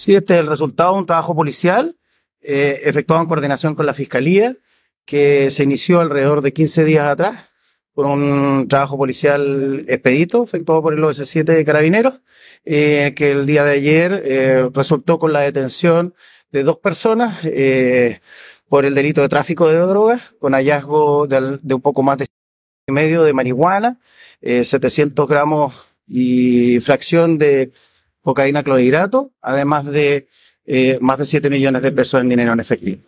Sí, este es el resultado de un trabajo policial eh, efectuado en coordinación con la Fiscalía, que se inició alrededor de 15 días atrás por un trabajo policial expedito efectuado por el OS7 de Carabineros, eh, que el día de ayer eh, resultó con la detención de dos personas por el delito de tráfico de drogas, con hallazgo de, de un poco más de medio de marihuana, eh, 700 gramos y fracción de cocaína clorhidrato, además de eh, más de 7 millones de pesos en dinero en efectivo.